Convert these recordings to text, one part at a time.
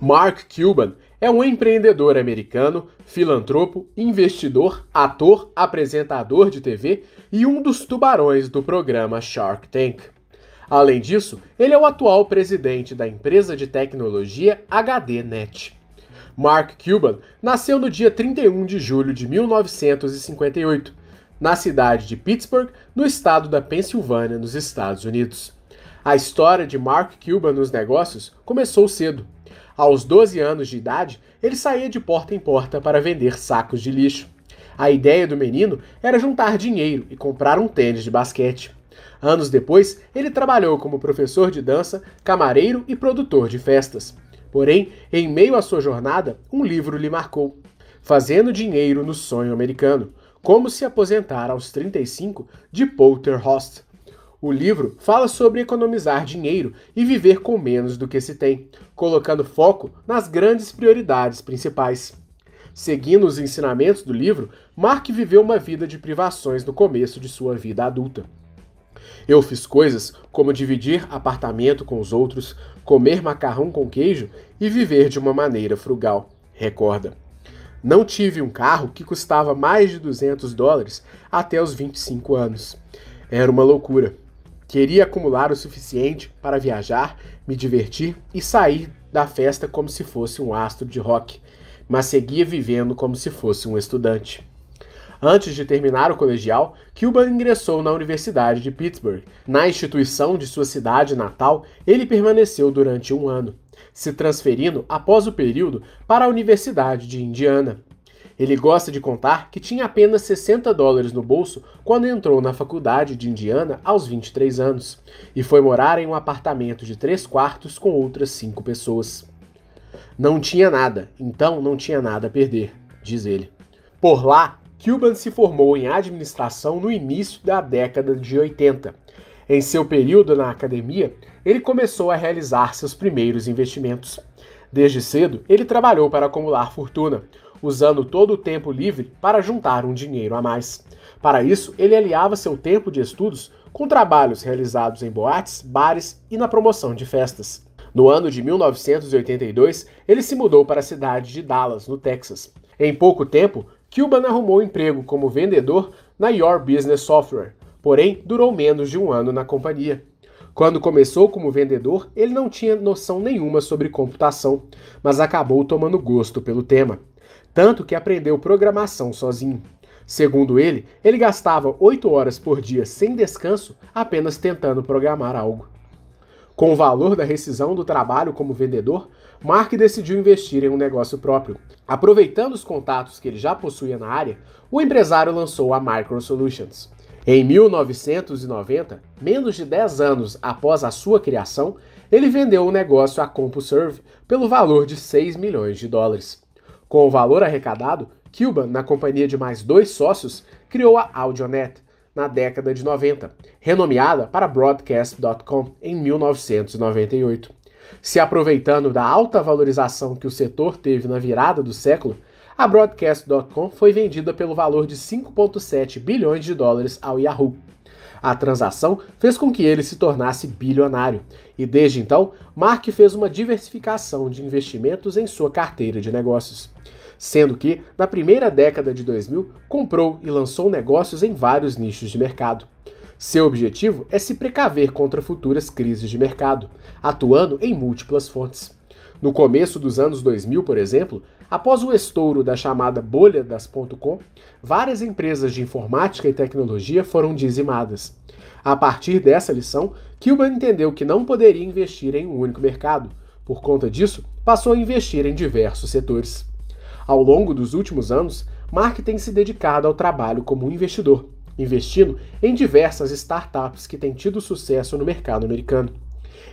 Mark Cuban é um empreendedor americano, filantropo, investidor, ator, apresentador de TV e um dos tubarões do programa Shark Tank. Além disso, ele é o atual presidente da empresa de tecnologia HDNet. Mark Cuban nasceu no dia 31 de julho de 1958, na cidade de Pittsburgh, no estado da Pensilvânia, nos Estados Unidos. A história de Mark Cuban nos negócios começou cedo. Aos 12 anos de idade, ele saía de porta em porta para vender sacos de lixo. A ideia do menino era juntar dinheiro e comprar um tênis de basquete. Anos depois, ele trabalhou como professor de dança, camareiro e produtor de festas. Porém, em meio à sua jornada, um livro lhe marcou: Fazendo Dinheiro no Sonho Americano Como se aposentar aos 35, de Polter Host. O livro fala sobre economizar dinheiro e viver com menos do que se tem, colocando foco nas grandes prioridades principais. Seguindo os ensinamentos do livro, Mark viveu uma vida de privações no começo de sua vida adulta. Eu fiz coisas como dividir apartamento com os outros, comer macarrão com queijo e viver de uma maneira frugal, recorda. Não tive um carro que custava mais de 200 dólares até os 25 anos. Era uma loucura. Queria acumular o suficiente para viajar, me divertir e sair da festa como se fosse um astro de rock, mas seguia vivendo como se fosse um estudante. Antes de terminar o colegial, Cuban ingressou na Universidade de Pittsburgh. Na instituição de sua cidade natal, ele permaneceu durante um ano, se transferindo após o período para a Universidade de Indiana. Ele gosta de contar que tinha apenas 60 dólares no bolso quando entrou na faculdade de Indiana aos 23 anos e foi morar em um apartamento de três quartos com outras cinco pessoas. Não tinha nada, então não tinha nada a perder, diz ele. Por lá, Cuban se formou em administração no início da década de 80. Em seu período na academia, ele começou a realizar seus primeiros investimentos. Desde cedo, ele trabalhou para acumular fortuna, usando todo o tempo livre para juntar um dinheiro a mais. Para isso, ele aliava seu tempo de estudos com trabalhos realizados em boates, bares e na promoção de festas. No ano de 1982, ele se mudou para a cidade de Dallas, no Texas. Em pouco tempo, Cuban arrumou emprego como vendedor na Your Business Software, porém durou menos de um ano na companhia. Quando começou como vendedor, ele não tinha noção nenhuma sobre computação, mas acabou tomando gosto pelo tema tanto que aprendeu programação sozinho. Segundo ele, ele gastava 8 horas por dia sem descanso apenas tentando programar algo. Com o valor da rescisão do trabalho como vendedor, Mark decidiu investir em um negócio próprio. Aproveitando os contatos que ele já possuía na área, o empresário lançou a Micro Solutions. Em 1990, menos de 10 anos após a sua criação, ele vendeu o negócio à CompuServe pelo valor de 6 milhões de dólares. Com o valor arrecadado, Cuban, na companhia de mais dois sócios, criou a Audionet na década de 90, renomeada para Broadcast.com em 1998. Se aproveitando da alta valorização que o setor teve na virada do século, a Broadcast.com foi vendida pelo valor de 5,7 bilhões de dólares ao Yahoo. A transação fez com que ele se tornasse bilionário, e desde então, Mark fez uma diversificação de investimentos em sua carteira de negócios sendo que, na primeira década de 2000, comprou e lançou negócios em vários nichos de mercado. Seu objetivo é se precaver contra futuras crises de mercado, atuando em múltiplas fontes. No começo dos anos 2000, por exemplo, após o estouro da chamada bolha das .com, várias empresas de informática e tecnologia foram dizimadas. A partir dessa lição, Cuban entendeu que não poderia investir em um único mercado. Por conta disso, passou a investir em diversos setores. Ao longo dos últimos anos, Mark tem se dedicado ao trabalho como investidor, investindo em diversas startups que têm tido sucesso no mercado americano.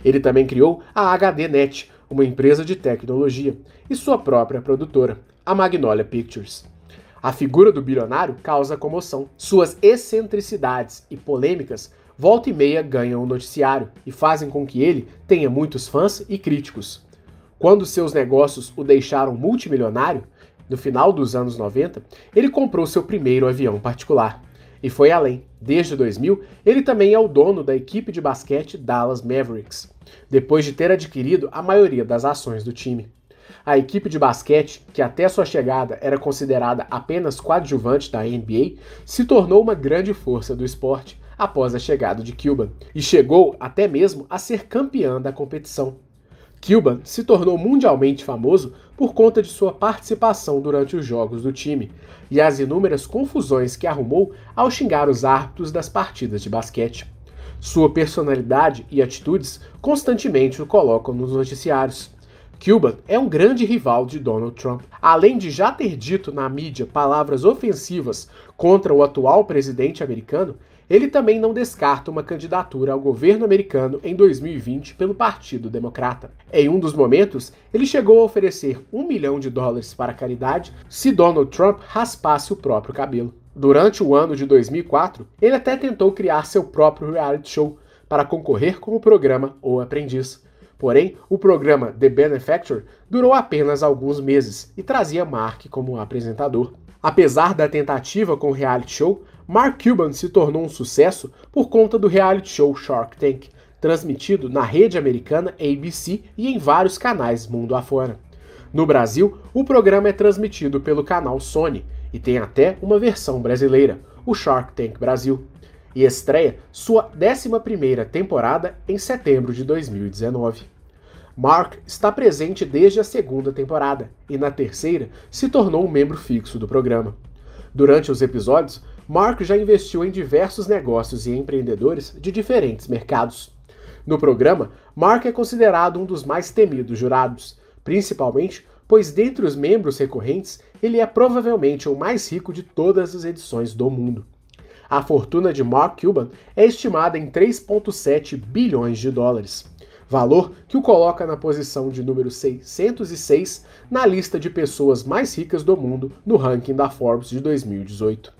Ele também criou a HDNet, uma empresa de tecnologia, e sua própria produtora, a Magnolia Pictures. A figura do bilionário causa comoção. Suas excentricidades e polêmicas volta e meia ganham o noticiário e fazem com que ele tenha muitos fãs e críticos. Quando seus negócios o deixaram multimilionário, no final dos anos 90, ele comprou seu primeiro avião particular. E foi além. Desde 2000, ele também é o dono da equipe de basquete Dallas Mavericks, depois de ter adquirido a maioria das ações do time. A equipe de basquete, que até sua chegada era considerada apenas coadjuvante da NBA, se tornou uma grande força do esporte após a chegada de Cuban e chegou até mesmo a ser campeã da competição. Cuban se tornou mundialmente famoso por conta de sua participação durante os jogos do time e as inúmeras confusões que arrumou ao xingar os árbitros das partidas de basquete. Sua personalidade e atitudes constantemente o colocam nos noticiários. Cuban é um grande rival de Donald Trump. Além de já ter dito na mídia palavras ofensivas contra o atual presidente americano, ele também não descarta uma candidatura ao governo americano em 2020 pelo Partido Democrata. Em um dos momentos, ele chegou a oferecer um milhão de dólares para caridade se Donald Trump raspasse o próprio cabelo. Durante o ano de 2004, ele até tentou criar seu próprio reality show para concorrer com o programa O Aprendiz. Porém, o programa The Benefactor durou apenas alguns meses e trazia Mark como apresentador. Apesar da tentativa com o reality show, Mark Cuban se tornou um sucesso por conta do reality show Shark Tank, transmitido na rede americana ABC e em vários canais mundo afora. No Brasil, o programa é transmitido pelo canal Sony e tem até uma versão brasileira, o Shark Tank Brasil, e estreia sua 11ª temporada em setembro de 2019. Mark está presente desde a segunda temporada e na terceira se tornou um membro fixo do programa. Durante os episódios, Mark já investiu em diversos negócios e empreendedores de diferentes mercados. No programa, Mark é considerado um dos mais temidos jurados, principalmente pois dentre os membros recorrentes, ele é provavelmente o mais rico de todas as edições do mundo. A fortuna de Mark Cuban é estimada em 3,7 bilhões de dólares, valor que o coloca na posição de número 606 na lista de pessoas mais ricas do mundo no ranking da Forbes de 2018.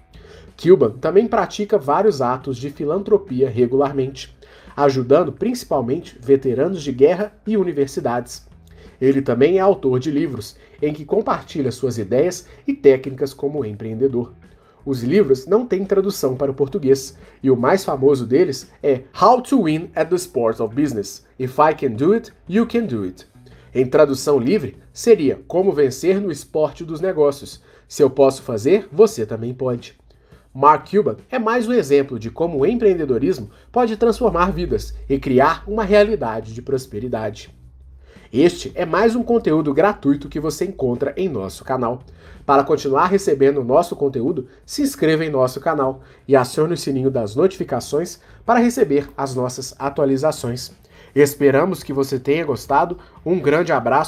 Cuban também pratica vários atos de filantropia regularmente, ajudando principalmente veteranos de guerra e universidades. Ele também é autor de livros em que compartilha suas ideias e técnicas como empreendedor. Os livros não têm tradução para o português, e o mais famoso deles é How to Win at the Sport of Business. If I Can Do It, You Can Do It. Em tradução livre, seria Como Vencer no Esporte dos Negócios. Se eu posso fazer, você também pode. Mark Cuban é mais um exemplo de como o empreendedorismo pode transformar vidas e criar uma realidade de prosperidade. Este é mais um conteúdo gratuito que você encontra em nosso canal. Para continuar recebendo nosso conteúdo, se inscreva em nosso canal e acione o sininho das notificações para receber as nossas atualizações. Esperamos que você tenha gostado. Um grande abraço